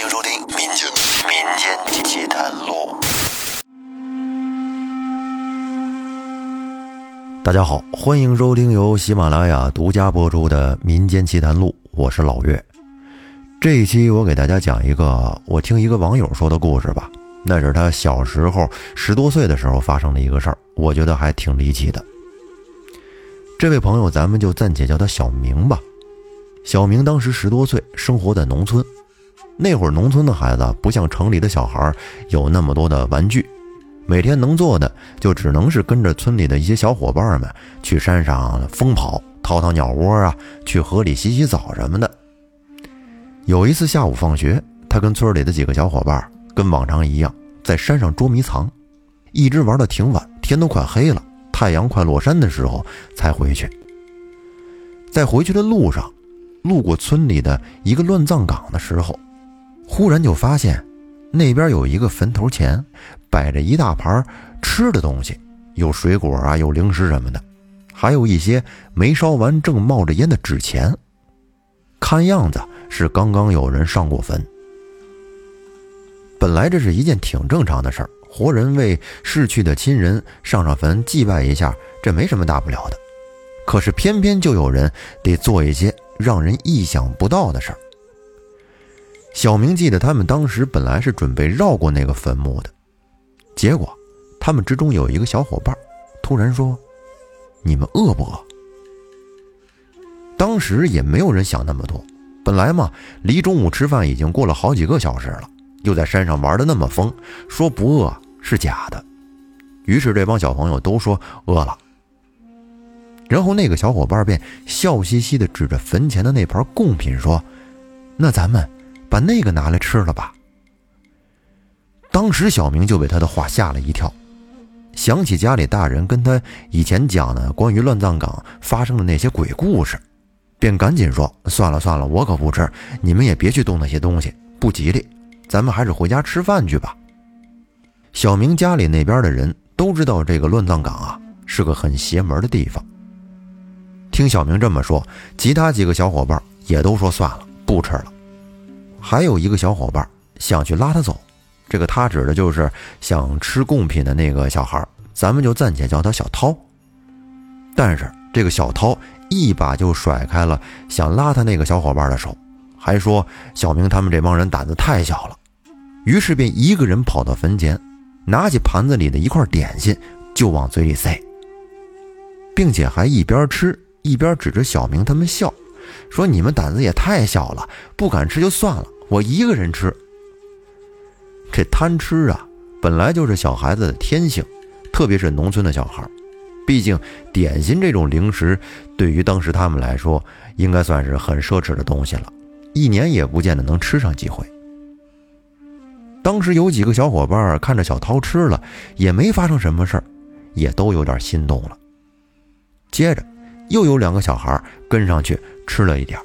欢迎收听《民间民间奇谈录》。大家好，欢迎收听由喜马拉雅独家播出的《民间奇谈录》，我是老岳。这一期我给大家讲一个我听一个网友说的故事吧，那是他小时候十多岁的时候发生的一个事儿，我觉得还挺离奇的。这位朋友，咱们就暂且叫他小明吧。小明当时十多岁，生活在农村。那会儿农村的孩子不像城里的小孩有那么多的玩具，每天能做的就只能是跟着村里的一些小伙伴们去山上疯跑、掏掏鸟窝啊，去河里洗洗澡什么的。有一次下午放学，他跟村里的几个小伙伴跟往常一样在山上捉迷藏，一直玩到挺晚，天都快黑了，太阳快落山的时候才回去。在回去的路上，路过村里的一个乱葬岗的时候。忽然就发现，那边有一个坟头前，摆着一大盘吃的东西，有水果啊，有零食什么的，还有一些没烧完正冒着烟的纸钱。看样子是刚刚有人上过坟。本来这是一件挺正常的事儿，活人为逝去的亲人上上坟祭拜一下，这没什么大不了的。可是偏偏就有人得做一些让人意想不到的事儿。小明记得，他们当时本来是准备绕过那个坟墓的，结果他们之中有一个小伙伴突然说：“你们饿不饿？”当时也没有人想那么多，本来嘛，离中午吃饭已经过了好几个小时了，又在山上玩的那么疯，说不饿是假的。于是这帮小朋友都说饿了，然后那个小伙伴便笑嘻嘻的指着坟前的那盘贡品说：“那咱们。”把那个拿来吃了吧。当时小明就被他的话吓了一跳，想起家里大人跟他以前讲的关于乱葬岗发生的那些鬼故事，便赶紧说：“算了算了，我可不吃，你们也别去动那些东西，不吉利。咱们还是回家吃饭去吧。”小明家里那边的人都知道这个乱葬岗啊是个很邪门的地方。听小明这么说，其他几个小伙伴也都说算了，不吃了。还有一个小伙伴想去拉他走，这个他指的就是想吃贡品的那个小孩，咱们就暂且叫他小涛。但是这个小涛一把就甩开了想拉他那个小伙伴的手，还说小明他们这帮人胆子太小了，于是便一个人跑到坟前，拿起盘子里的一块点心就往嘴里塞，并且还一边吃一边指着小明他们笑。说你们胆子也太小了，不敢吃就算了，我一个人吃。这贪吃啊，本来就是小孩子的天性，特别是农村的小孩。毕竟点心这种零食，对于当时他们来说，应该算是很奢侈的东西了，一年也不见得能吃上几回。当时有几个小伙伴看着小涛吃了，也没发生什么事儿，也都有点心动了。接着。又有两个小孩跟上去吃了一点。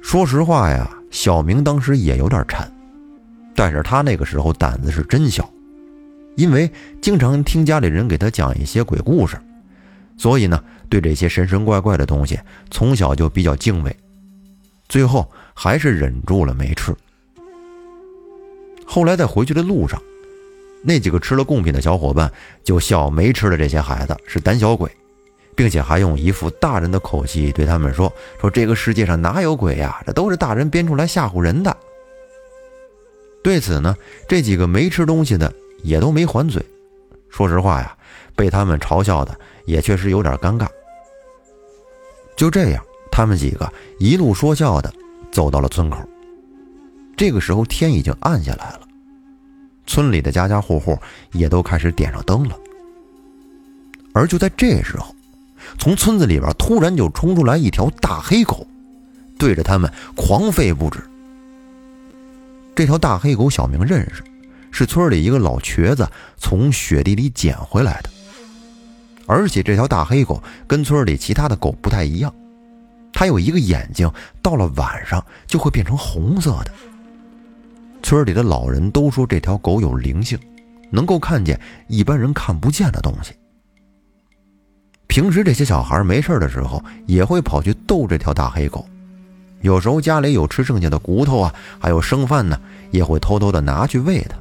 说实话呀，小明当时也有点馋，但是他那个时候胆子是真小，因为经常听家里人给他讲一些鬼故事，所以呢，对这些神神怪怪的东西从小就比较敬畏。最后还是忍住了没吃。后来在回去的路上，那几个吃了贡品的小伙伴就笑没吃的这些孩子是胆小鬼。并且还用一副大人的口气对他们说：“说这个世界上哪有鬼呀？这都是大人编出来吓唬人的。”对此呢，这几个没吃东西的也都没还嘴。说实话呀，被他们嘲笑的也确实有点尴尬。就这样，他们几个一路说笑的走到了村口。这个时候天已经暗下来了，村里的家家户户也都开始点上灯了。而就在这时候，从村子里边突然就冲出来一条大黑狗，对着他们狂吠不止。这条大黑狗小明认识，是村里一个老瘸子从雪地里捡回来的。而且这条大黑狗跟村里其他的狗不太一样，它有一个眼睛，到了晚上就会变成红色的。村里的老人都说这条狗有灵性，能够看见一般人看不见的东西。平时这些小孩没事的时候，也会跑去逗这条大黑狗，有时候家里有吃剩下的骨头啊，还有剩饭呢，也会偷偷的拿去喂它。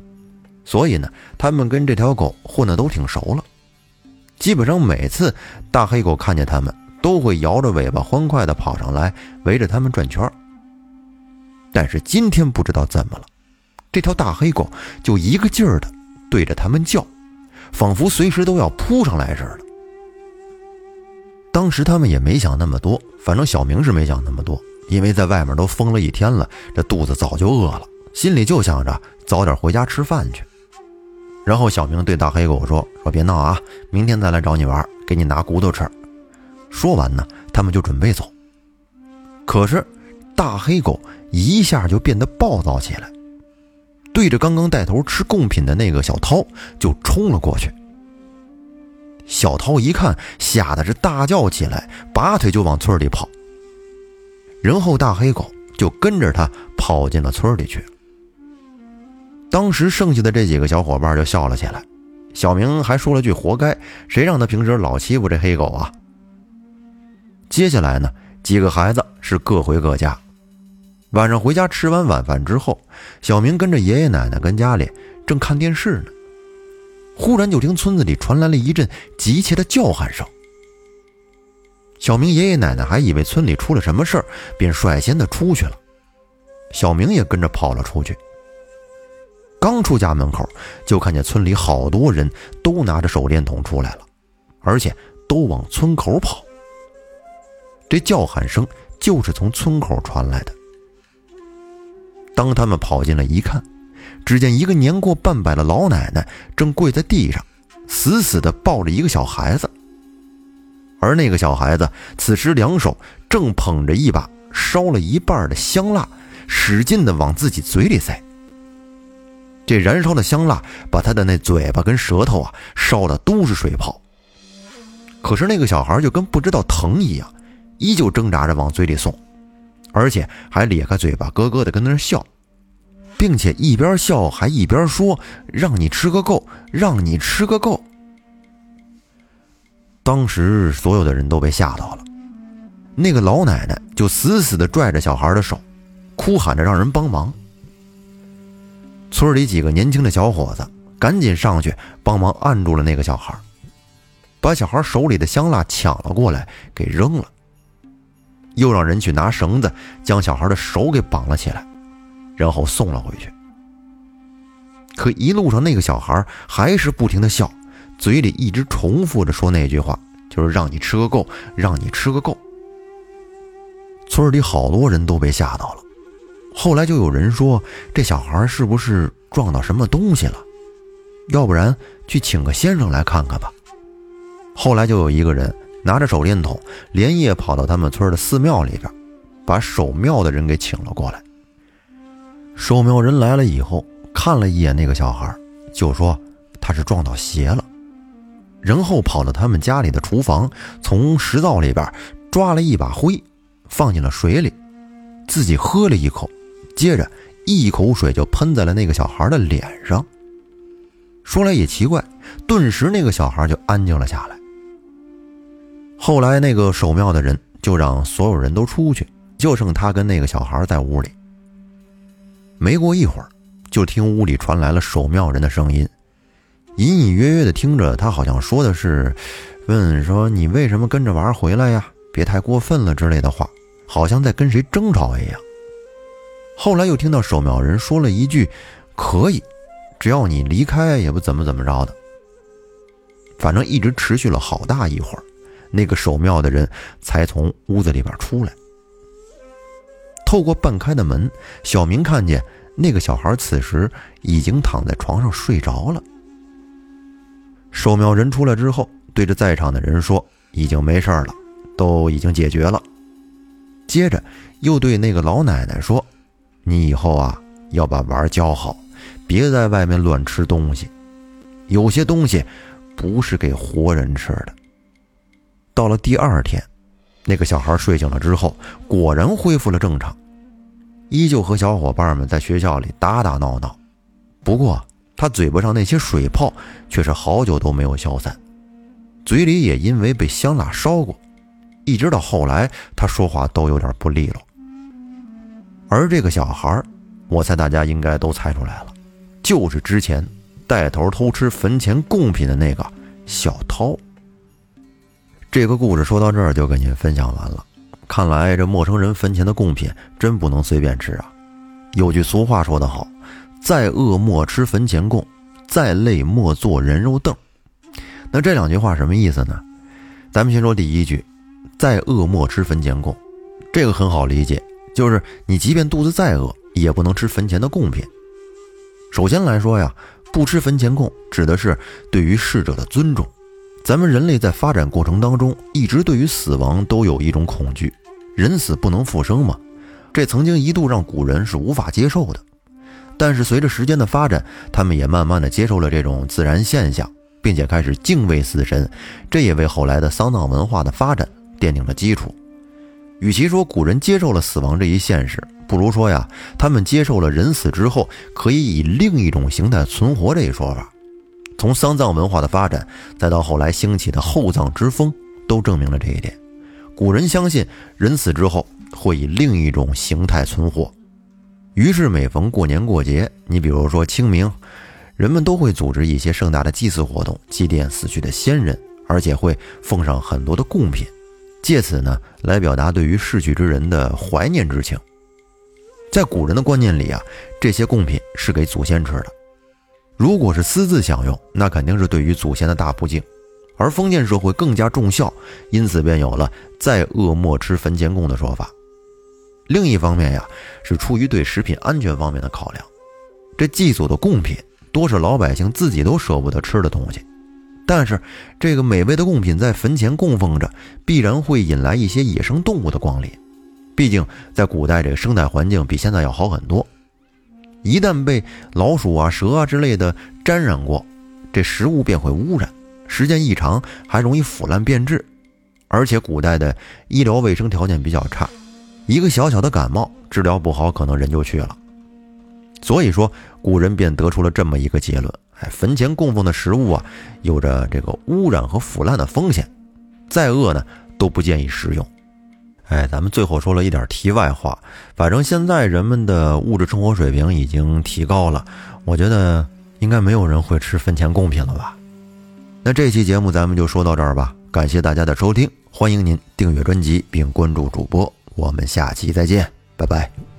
所以呢，他们跟这条狗混的都挺熟了。基本上每次大黑狗看见他们，都会摇着尾巴欢快的跑上来，围着他们转圈。但是今天不知道怎么了，这条大黑狗就一个劲儿的对着他们叫，仿佛随时都要扑上来似的。当时他们也没想那么多，反正小明是没想那么多，因为在外面都疯了一天了，这肚子早就饿了，心里就想着早点回家吃饭去。然后小明对大黑狗说：“说别闹啊，明天再来找你玩，给你拿骨头吃。”说完呢，他们就准备走。可是大黑狗一下就变得暴躁起来，对着刚刚带头吃贡品的那个小涛就冲了过去。小涛一看，吓得是大叫起来，拔腿就往村里跑。然后大黑狗就跟着他跑进了村里去。当时剩下的这几个小伙伴就笑了起来，小明还说了句“活该”，谁让他平时老欺负这黑狗啊？接下来呢，几个孩子是各回各家。晚上回家吃完晚饭之后，小明跟着爷爷奶奶跟家里正看电视呢，忽然就听村子里传来了一阵急切的叫喊声。小明爷爷奶奶还以为村里出了什么事儿，便率先的出去了，小明也跟着跑了出去。刚出家门口，就看见村里好多人都拿着手电筒出来了，而且都往村口跑。这叫喊声就是从村口传来的。当他们跑进来一看，只见一个年过半百的老奶奶正跪在地上，死死地抱着一个小孩子，而那个小孩子此时两手正捧着一把烧了一半的香蜡，使劲地往自己嘴里塞。这燃烧的香蜡把他的那嘴巴跟舌头啊烧的都是水泡。可是那个小孩就跟不知道疼一样，依旧挣扎着往嘴里送，而且还咧开嘴巴咯咯的跟那笑，并且一边笑还一边说：“让你吃个够，让你吃个够。”当时所有的人都被吓到了，那个老奶奶就死死的拽着小孩的手，哭喊着让人帮忙。村里几个年轻的小伙子赶紧上去帮忙按住了那个小孩，把小孩手里的香蜡抢了过来给扔了，又让人去拿绳子将小孩的手给绑了起来，然后送了回去。可一路上那个小孩还是不停的笑，嘴里一直重复着说那句话，就是让你吃个够，让你吃个够。村里好多人都被吓到了。后来就有人说，这小孩是不是撞到什么东西了？要不然去请个先生来看看吧。后来就有一个人拿着手电筒，连夜跑到他们村的寺庙里边，把守庙的人给请了过来。守庙人来了以后，看了一眼那个小孩，就说他是撞到邪了，然后跑到他们家里的厨房，从食灶里边抓了一把灰，放进了水里，自己喝了一口。接着，一口水就喷在了那个小孩的脸上。说来也奇怪，顿时那个小孩就安静了下来。后来，那个守庙的人就让所有人都出去，就剩他跟那个小孩在屋里。没过一会儿，就听屋里传来了守庙人的声音，隐隐约约的听着，他好像说的是：“问说你为什么跟着娃儿回来呀？别太过分了之类的话，好像在跟谁争吵一样。”后来又听到守庙人说了一句：“可以，只要你离开，也不怎么怎么着的。”反正一直持续了好大一会儿，那个守庙的人才从屋子里边出来。透过半开的门，小明看见那个小孩此时已经躺在床上睡着了。守庙人出来之后，对着在场的人说：“已经没事了，都已经解决了。”接着又对那个老奶奶说。你以后啊，要把娃教好，别在外面乱吃东西。有些东西不是给活人吃的。到了第二天，那个小孩睡醒了之后，果然恢复了正常，依旧和小伙伴们在学校里打打闹闹。不过他嘴巴上那些水泡却是好久都没有消散，嘴里也因为被香蜡烧过，一直到后来他说话都有点不利落。而这个小孩，我猜大家应该都猜出来了，就是之前带头偷吃坟前贡品的那个小涛。这个故事说到这儿就跟您分享完了。看来这陌生人坟前的贡品真不能随便吃啊！有句俗话说得好：“再饿莫吃坟前贡，再累莫坐人肉凳。”那这两句话什么意思呢？咱们先说第一句：“再饿莫吃坟前贡。”这个很好理解，就是你即便肚子再饿，也不能吃坟前的贡品。首先来说呀，不吃坟前供指的是对于逝者的尊重。咱们人类在发展过程当中，一直对于死亡都有一种恐惧，人死不能复生嘛，这曾经一度让古人是无法接受的。但是随着时间的发展，他们也慢慢的接受了这种自然现象，并且开始敬畏死神，这也为后来的丧葬文化的发展奠定了基础。与其说古人接受了死亡这一现实，不如说呀，他们接受了人死之后可以以另一种形态存活这一说法。从丧葬文化的发展，再到后来兴起的厚葬之风，都证明了这一点。古人相信人死之后会以另一种形态存活，于是每逢过年过节，你比如说清明，人们都会组织一些盛大的祭祀活动，祭奠死去的先人，而且会奉上很多的贡品，借此呢来表达对于逝去之人的怀念之情。在古人的观念里啊，这些贡品是给祖先吃的。如果是私自享用，那肯定是对于祖先的大不敬。而封建社会更加重孝，因此便有了“再饿莫吃坟前供”的说法。另一方面呀，是出于对食品安全方面的考量，这祭祖的贡品多是老百姓自己都舍不得吃的东西。但是这个美味的贡品在坟前供奉着，必然会引来一些野生动物的光临。毕竟在古代，这个生态环境比现在要好很多。一旦被老鼠啊、蛇啊之类的沾染过，这食物便会污染，时间一长还容易腐烂变质。而且古代的医疗卫生条件比较差，一个小小的感冒治疗不好，可能人就去了。所以说，古人便得出了这么一个结论：哎，坟前供奉的食物啊，有着这个污染和腐烂的风险，再饿呢都不建议食用。哎，咱们最后说了一点题外话，反正现在人们的物质生活水平已经提高了，我觉得应该没有人会吃分钱贡品了吧？那这期节目咱们就说到这儿吧，感谢大家的收听，欢迎您订阅专辑并关注主播，我们下期再见，拜拜。